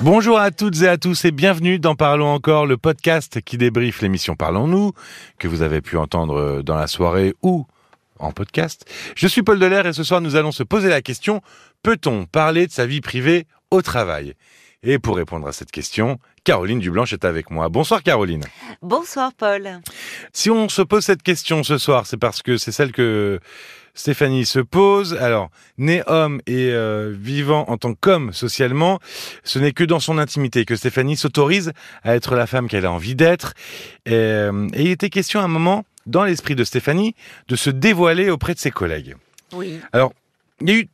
Bonjour à toutes et à tous et bienvenue dans Parlons encore, le podcast qui débriefe l'émission Parlons-nous, que vous avez pu entendre dans la soirée ou en podcast. Je suis Paul Delair et ce soir nous allons se poser la question, peut-on parler de sa vie privée au travail? Et pour répondre à cette question, Caroline Dublanche est avec moi. Bonsoir Caroline. Bonsoir Paul. Si on se pose cette question ce soir, c'est parce que c'est celle que Stéphanie se pose. Alors, né homme et euh, vivant en tant qu'homme socialement, ce n'est que dans son intimité que Stéphanie s'autorise à être la femme qu'elle a envie d'être. Et, euh, et il était question à un moment, dans l'esprit de Stéphanie, de se dévoiler auprès de ses collègues. Oui. Alors, il y a eu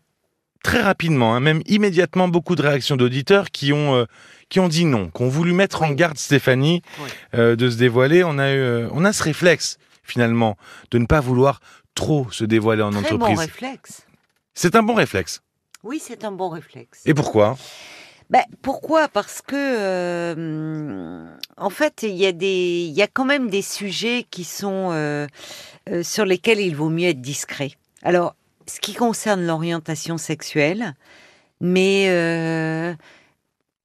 très rapidement, hein, même immédiatement, beaucoup de réactions d'auditeurs qui ont euh, qui ont dit non, qui ont voulu mettre en garde Stéphanie Oui. euh, de se dévoiler. On a eu, on a ce réflexe finalement de ne pas vouloir trop se dévoiler en Très bon entreprise. réflexe. C'est un bon réflexe. Oui, c'est un bon réflexe. Et pourquoi? Ben, pourquoi? Parce que, euh, en fait, il y, a des- il y a quand même des sujets qui sont euh, euh, sur lesquels il vaut mieux être discret. Alors, ce qui concerne l'orientation sexuelle, mais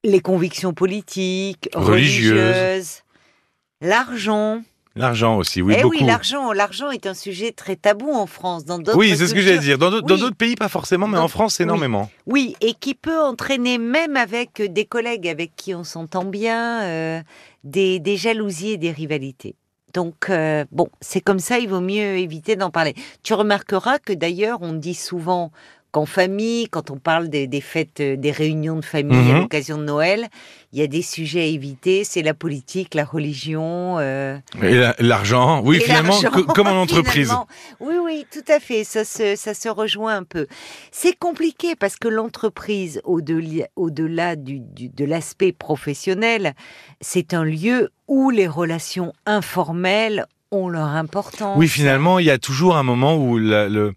les convictions politiques, Religieuses. religieuses, l'argent. L'argent aussi, oui, eh beaucoup. oui, l'argent, l'argent est un sujet très tabou en France. Dans d'autres Oui, c'est ce que j'allais dire. Dans d'autres Oui. pays, pas forcément, mais Dans- en France, oui. énormément. Oui, et qui peut entraîner même avec des collègues avec qui on s'entend bien, euh, des, des jalousies et des rivalités. Donc, euh, bon, c'est comme ça, il vaut mieux éviter d'en parler. Tu remarqueras que d'ailleurs, on dit souvent qu'en famille, quand on parle des, des fêtes, euh, des réunions de famille à Mhm. l'occasion de Noël, il y a des sujets à éviter, c'est la politique, la religion. euh, Et la- l'argent, oui, et finalement, comme en entreprise. Oui, oui, tout à fait. Ça se, ça se rejoint un peu. C'est compliqué parce que l'entreprise, au-delà du, du- de l'aspect professionnel, c'est un lieu où les relations informelles ont leur importance. Oui, finalement, il y a toujours un moment où la, le-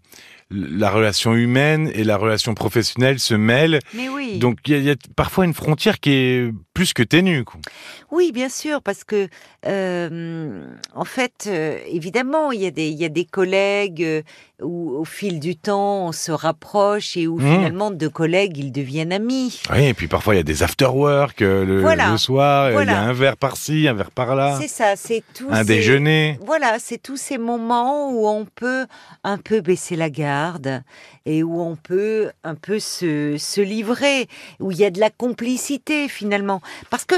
la relation humaine et la relation professionnelle se mêlent. Mais oui. Donc, il y, a- il y a parfois une frontière qui est plus que ténue. quoi. Oui, bien sûr, parce que euh, en fait, euh, évidemment, il y a des il y a des collègues euh, où au fil du temps on se rapproche et où Mhm. finalement deux collègues ils deviennent amis. Oui, et puis parfois, il y a des after-work euh, le, Voilà. le soir. Il y a un verre par-ci, un verre par-là. C'est ça, c'est tout. Un déjeuner. Voilà, c'est tous ces moments où on peut un peu baisser la garde et où on peut un peu se, se livrer, où il y a de la complicité finalement. Parce que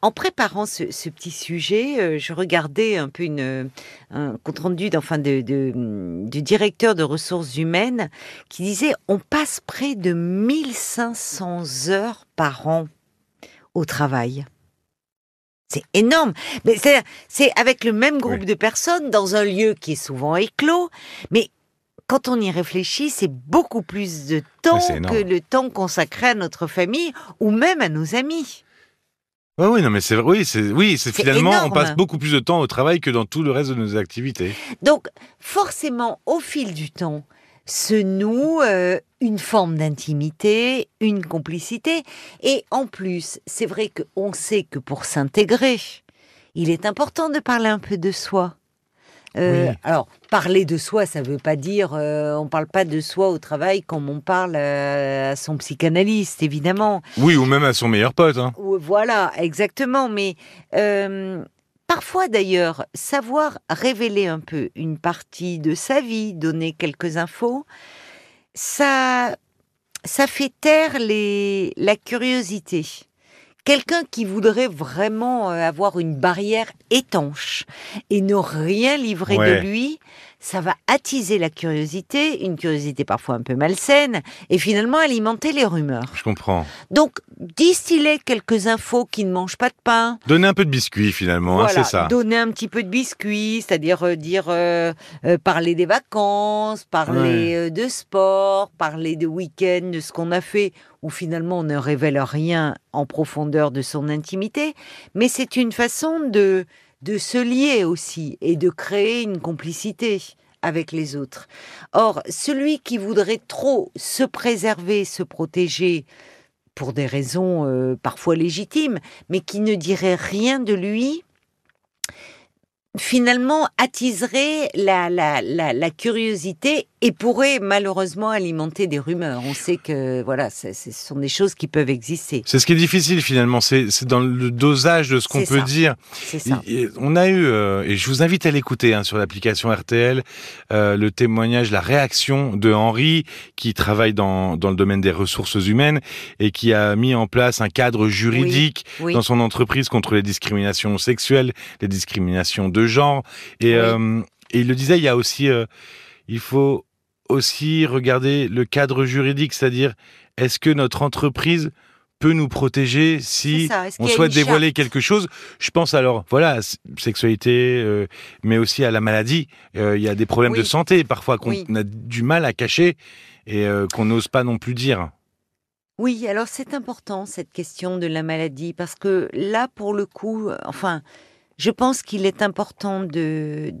en préparant ce, ce petit sujet, euh, je regardais un peu une, un compte rendu de, de- du directeur de ressources humaines qui disait on passe près de 1500 heures par an au travail. C'est énorme. Mais c'est, c'est avec le même groupe Oui. de personnes dans un lieu qui est souvent éclos. Mais quand on y réfléchit, c'est beaucoup plus de temps que le temps consacré à notre famille ou même à nos amis. Oui, oui, non, mais c'est oui, c'est oui, c'est finalement, on passe beaucoup plus de temps au travail que dans tout le reste de nos activités. Donc, forcément, au fil du temps, se noue euh, une forme d'intimité, une complicité. Et en plus, c'est vrai qu'on sait que pour s'intégrer, il est important de parler un peu de soi. Euh, Oui. Alors, parler de soi, ça veut pas dire, euh, on parle pas de soi au travail comme on parle euh, à son psychanalyste, évidemment. Oui, ou même à son meilleur pote. Hein. Voilà, exactement. Mais euh, parfois d'ailleurs, savoir révéler un peu une partie de sa vie, donner quelques infos, ça, ça fait taire les, la curiosité. Quelqu'un qui voudrait vraiment euh, avoir une barrière étanche et ne rien livrer Ouais. de lui, ça va attiser la curiosité, une curiosité parfois un peu malsaine, et finalement alimenter les rumeurs. Je comprends. Donc, distiller quelques infos qui ne mangent pas de pain. Donner un peu de biscuit finalement, hein, c'est ça. donner un petit peu de biscuit, c'est-à-dire euh, dire euh, euh, parler des vacances, parler de sport, parler de week-end, de ce qu'on a fait, où finalement on ne révèle rien en profondeur de son intimité, mais c'est une façon de de se lier aussi et de créer une complicité avec les autres. Or, celui qui voudrait trop se préserver, se protéger, pour des raisons euh, parfois légitimes, mais qui ne dirait rien de lui, finalement attiserait la, curiosité et pourrait malheureusement alimenter des rumeurs. On sait que voilà, ce sont des choses qui peuvent exister. C'est ce qui est difficile finalement, c'est dans le dosage de ce qu'on peut dire. Ça. on a eu, euh, et je vous invite à l'écouter hein, sur l'application RTL, euh, le témoignage, la réaction de Henri, qui travaille dans, dans le domaine des ressources humaines et qui a mis en place un cadre juridique dans son entreprise contre les discriminations sexuelles, les discriminations de genre. Et, euh, et il le disait, il y a aussi, euh, il faut aussi regarder le cadre juridique, c'est-à-dire est-ce que notre entreprise peut nous protéger si on souhaite dévoiler quelque chose? Je pense alors, voilà, sexualité, euh, mais aussi à la maladie. Euh, il y a des problèmes de santé parfois qu'on a du mal à cacher et euh, qu'on n'ose pas non plus dire. Oui, alors c'est important cette question de la maladie parce que là, pour le coup, enfin, je pense qu'il est important de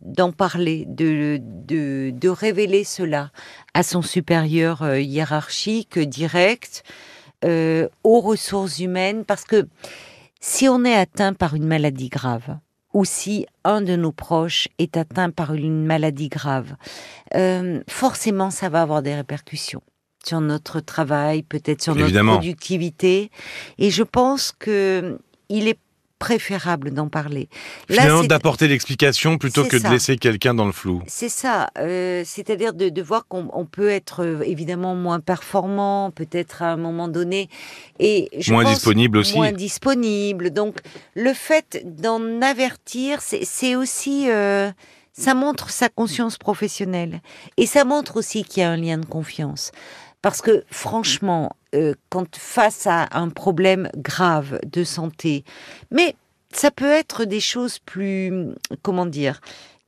d'en parler, de, de, de révéler cela à son supérieur euh, hiérarchique direct, euh, aux ressources humaines, parce que si on est atteint par une maladie grave, ou si un de nos proches est atteint par une maladie grave, euh, forcément ça va avoir des répercussions sur notre travail, peut-être sur notre productivité. Et je pense que il est préférable d'en parler. Finalement, d'apporter l'explication plutôt que de laisser quelqu'un dans le flou. C'est ça, euh, c'est-à-dire de, de, voir qu'on peut être euh, évidemment moins performant, peut-être à un moment donné, et je moins disponible aussi. Moins disponible. Donc, le fait d'en avertir, c'est aussi. Euh, ça montre sa conscience professionnelle. Et ça montre aussi qu'il y a un lien de confiance. Parce que franchement, euh, quand face à un problème grave de santé, mais ça peut être des choses plus, comment dire,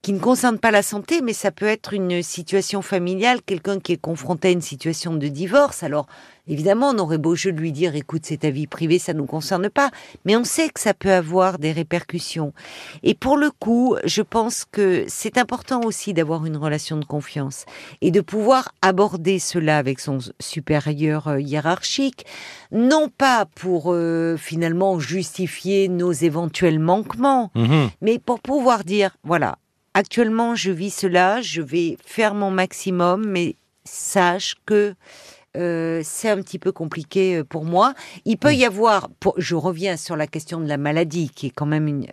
qui ne concerne pas la santé, mais ça peut être une situation familiale, quelqu'un qui est confronté à une situation de divorce. Alors, évidemment, on aurait beau jeu de lui dire, écoute, c'est ta vie privée, ça ne nous concerne pas, mais on sait que ça peut avoir des répercussions. Et pour le coup, je pense que c'est important aussi d'avoir une relation de confiance et de pouvoir aborder cela avec son supérieur euh, hiérarchique, non pas pour euh, finalement justifier nos éventuels manquements, mmh mais pour pouvoir dire, voilà, actuellement, je vis cela, je vais faire mon maximum, mais sache que euh, c'est un petit peu compliqué euh, pour moi. Il peut y avoir, je reviens sur la question de la maladie, qui est quand même une,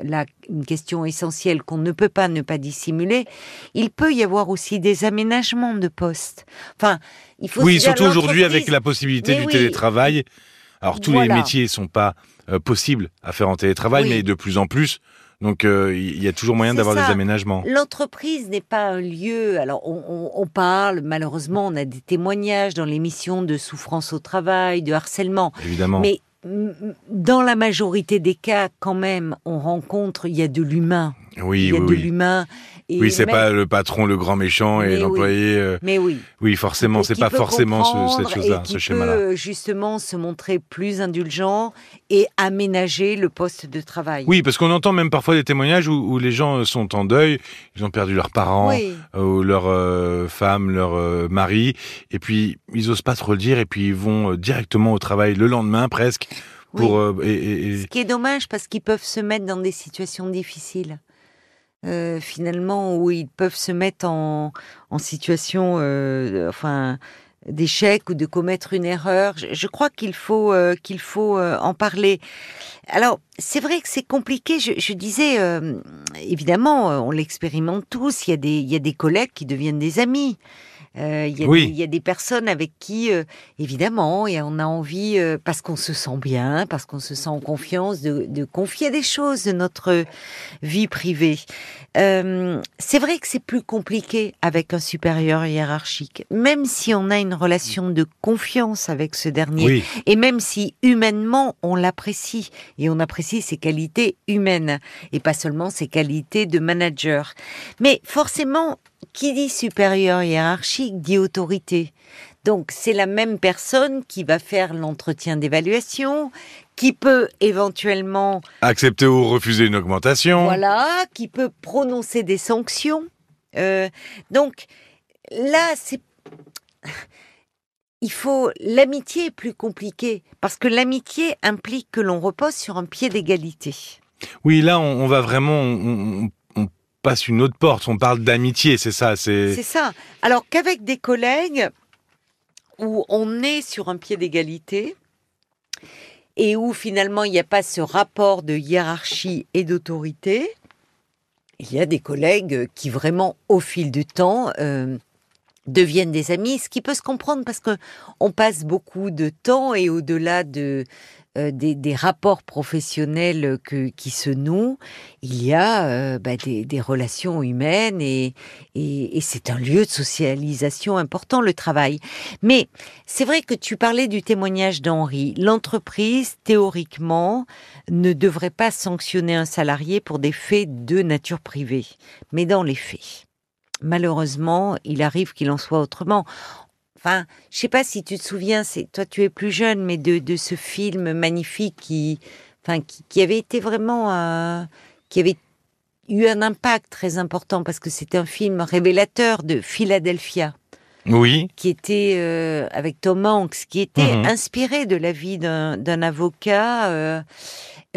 une question essentielle qu'on ne peut pas ne pas dissimuler. Il peut y avoir aussi des aménagements de poste. Enfin, il faut. Oui, surtout aujourd'hui avec la possibilité du télétravail. Alors tous les métiers sont pas euh, possibles à faire en télétravail, mais de plus en plus. Donc euh, il y a toujours moyen d'avoir des aménagements. L'entreprise n'est pas un lieu. Alors on, on, parle, malheureusement, on a des témoignages dans l'émission de souffrance au travail, de harcèlement. Évidemment. Mais dans la majorité des cas, quand même, on rencontre, il y a de l'humain. Oui, il y a de l'humain. Oui, c'est pas le patron, le grand méchant et l'employé. Euh, mais oui. Oui, forcément, c'est pas forcément ce, cette chose-là, ce schéma-là. peut justement se montrer plus indulgent et aménager le poste de travail. Oui, parce qu'on entend même parfois des témoignages où, les gens sont en deuil, ils ont perdu leurs parents, euh, ou leur euh, femme, leur mari, et puis ils osent pas trop le dire, et puis ils vont directement au travail le lendemain presque. Pour, et, Ce qui est dommage parce qu'ils peuvent se mettre dans des situations difficiles. Euh, finalement où ils peuvent se mettre en, situation, euh, enfin d'échec ou de commettre une erreur. Je, crois qu'il faut euh, qu'il faut en parler. Alors c'est vrai que c'est compliqué. Je, je disais évidemment, on l'expérimente tous. Il y a des il y a des collègues qui deviennent des amis. Euh, il y, a des personnes avec qui, euh, évidemment, et on a envie, euh, parce qu'on se sent bien, parce qu'on se sent en confiance, de, confier des choses de notre vie privée. c'est vrai que c'est plus compliqué avec un supérieur hiérarchique, même si on a une relation de confiance avec ce dernier, et même si humainement on l'apprécie, et on apprécie ses qualités humaines, et pas seulement ses qualités de manager. Mais forcément, qui dit supérieur hiérarchique dit autorité. Donc c'est la même personne qui va faire l'entretien d'évaluation, qui peut éventuellement accepter ou refuser une augmentation. Voilà, qui peut prononcer des sanctions. Euh, donc là, c'est il faut l'amitié est plus compliquée parce que l'amitié implique que l'on repose sur un pied d'égalité. Oui, là, on, va vraiment passe une autre porte, on parle d'amitié, c'est ça. C'est ça. Alors qu'avec des collègues où on est sur un pied d'égalité et où finalement il n'y a pas ce rapport de hiérarchie et d'autorité, il y a des collègues qui vraiment, au fil du temps, euh, deviennent des amis, ce qui peut se comprendre parce que on passe beaucoup de temps et au-delà de euh, des, rapports professionnels que, qui se nouent, il y a euh, bah, des, relations humaines et, et, c'est un lieu de socialisation important, le travail. Mais c'est vrai que tu parlais du témoignage d'Henri. L'entreprise, théoriquement, ne devrait pas sanctionner un salarié pour des faits de nature privée, mais dans les faits. Malheureusement, il arrive qu'il en soit autrement. Enfin, je sais pas si tu te souviens, c'est toi tu es plus jeune, mais de, de ce film magnifique qui, enfin, qui, avait été vraiment, euh, qui avait eu un impact très important parce que c'était un film révélateur de Philadelphia. Oui. Qui était euh, avec Tom Hanks, qui était mhm. inspiré de la vie d'un avocat. Euh,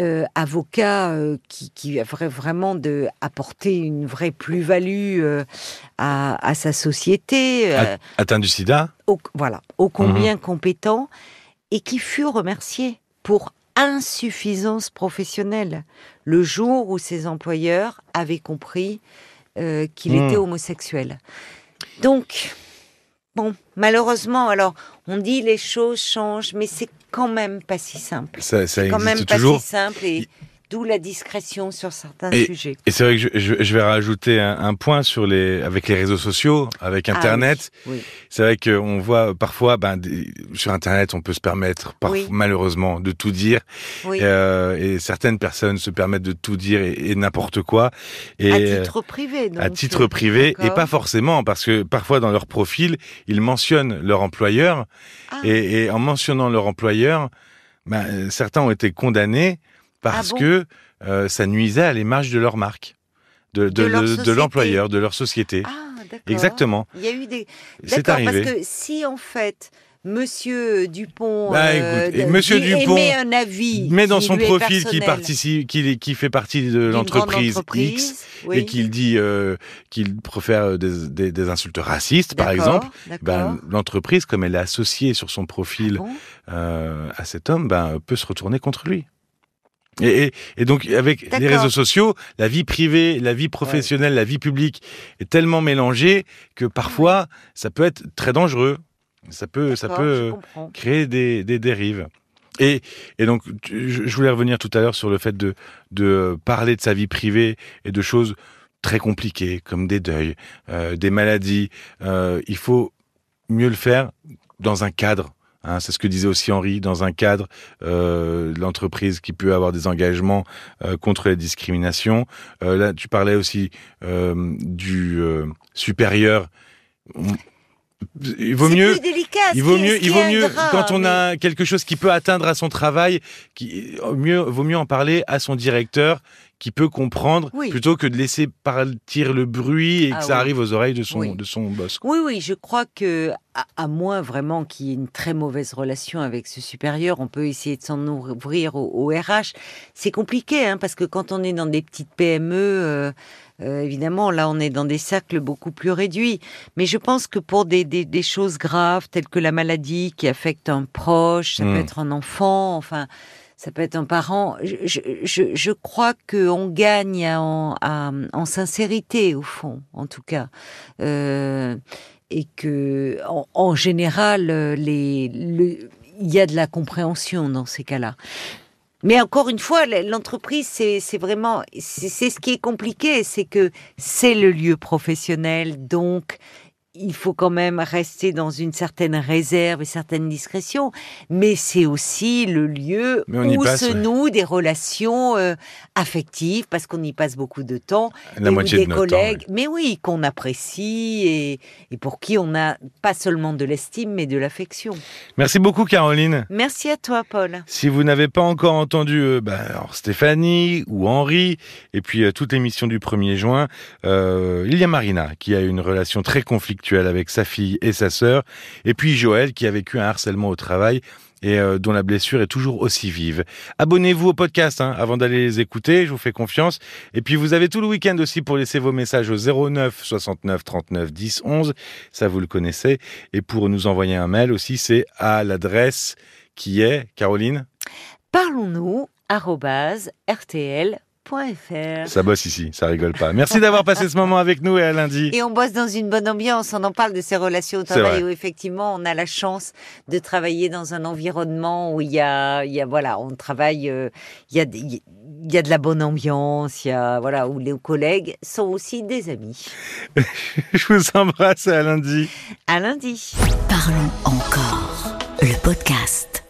euh, avocat qui, qui vraiment de apporter une vraie plus-value à, sa société. Atteint du sida Voilà, ô combien mhm. compétent, et qui fut remercié pour insuffisance professionnelle le jour où ses employeurs avaient compris qu'il était mhm. homosexuel. Donc, bon, malheureusement, alors on dit les choses changent, mais c'est quand même pas si simple. Ça, ça quand même pas si simple et d'où la discrétion sur certains sujets. Et c'est vrai que je, je, vais rajouter un, point sur les avec les réseaux sociaux, avec ah Internet. C'est vrai qu'on voit parfois, ben, sur Internet, on peut se permettre, malheureusement, de tout dire. Euh, et certaines personnes se permettent de tout dire et, n'importe quoi. Et, à titre privé, donc. À titre privé, et pas forcément, parce que parfois dans leur profil, ils mentionnent leur employeur. Ah. Et, et, en mentionnant leur employeur, ben, certains ont été condamnés parce ah que euh, ça nuisait à l'image de leur marque, de, l'employeur, de leur société. Ah, Exactement. Il y a eu des. C'est arrivé. Parce que si en fait. Monsieur Dupont, bah, euh, Monsieur Dupont met un avis, met dans son profil qui participe, qui, qui fait partie de l'entreprise X et qu'il dit euh, qu'il préfère des, des, des, insultes racistes, par exemple. Ben, l'entreprise, comme elle est associée sur son profil ah euh, à cet homme, ben, peut se retourner contre lui. Et, et, donc avec les réseaux sociaux, la vie privée, la vie professionnelle, la vie publique est tellement mélangée que parfois ça peut être très dangereux. Ça peut, ça peut créer des, des dérives. Et, et, donc, je voulais revenir tout à l'heure sur le fait de, de parler de sa vie privée et de choses très compliquées comme des deuils, euh, des maladies. Euh, il faut mieux le faire dans un cadre Hein, c'est ce que disait aussi Henri, dans un cadre, euh, l'entreprise qui peut avoir des engagements euh, contre les discriminations. Euh, là, tu parlais aussi du supérieur. Il vaut mieux, délicat, il vaut mieux, il vaut mieux quand on a quelque chose qui peut atteindre à son travail, qui mieux vaut mieux en parler à son directeur qui peut comprendre plutôt que de laisser partir le bruit et que ah ça arrive aux oreilles de son, de son boss. Oui, oui, je crois que, à, moins vraiment qu'il y ait une très mauvaise relation avec ce supérieur, on peut essayer de s'en ouvrir au, RH. C'est compliqué, hein, parce que quand on est dans des petites PME, euh, euh, évidemment, là, on est dans des cercles beaucoup plus réduits. Mais je pense que pour des, des, des choses graves, telles que la maladie qui affecte un proche, ça peut hmm. être un enfant, enfin ça peut être un parent. Je, je, je crois qu'on gagne en, en, sincérité, au fond, en tout cas. Euh, et que, en, général, les, il y a de la compréhension dans ces cas-là. Mais encore une fois, l'entreprise, c'est vraiment, c'est ce qui est compliqué, c'est que c'est le lieu professionnel, donc il faut quand même rester dans une certaine réserve et certaine discrétion, mais c'est aussi le lieu où se nouent des relations euh, affectives parce qu'on y passe beaucoup de temps. La moitié des de collègues, mais oui, qu'on apprécie et, et, pour qui on a pas seulement de l'estime mais de l'affection. Merci beaucoup Caroline. Merci à toi Paul. Si vous n'avez pas encore entendu euh, bah, alors Stéphanie ou Henri et puis euh, toute l'émission du 1er juin, il y a Marina qui a une relation très avec sa fille et sa sœur, et puis Joël qui a vécu un harcèlement au travail et euh, dont la blessure est toujours aussi vive. Abonnez-vous au podcast hein, avant d'aller les écouter, je vous fais confiance. Et puis vous avez tout le week-end aussi pour laisser vos messages au 09 69 39 10 11, ça vous le connaissez. Et pour nous envoyer un mail aussi, c'est à l'adresse qui est, Caroline? Parlons-nous, rtl ça bosse ici, ça rigole pas. Merci d'avoir passé ce moment avec nous et à lundi. Et on bosse dans une bonne ambiance. On en parle de ces relations au travail où effectivement on a la chance de travailler dans un environnement où il y a, il y a voilà, on travaille, euh, il y a, il y a de la bonne ambiance, il y a voilà où les collègues sont aussi des amis. Je vous embrasse et à lundi. À lundi. Parlons encore le podcast.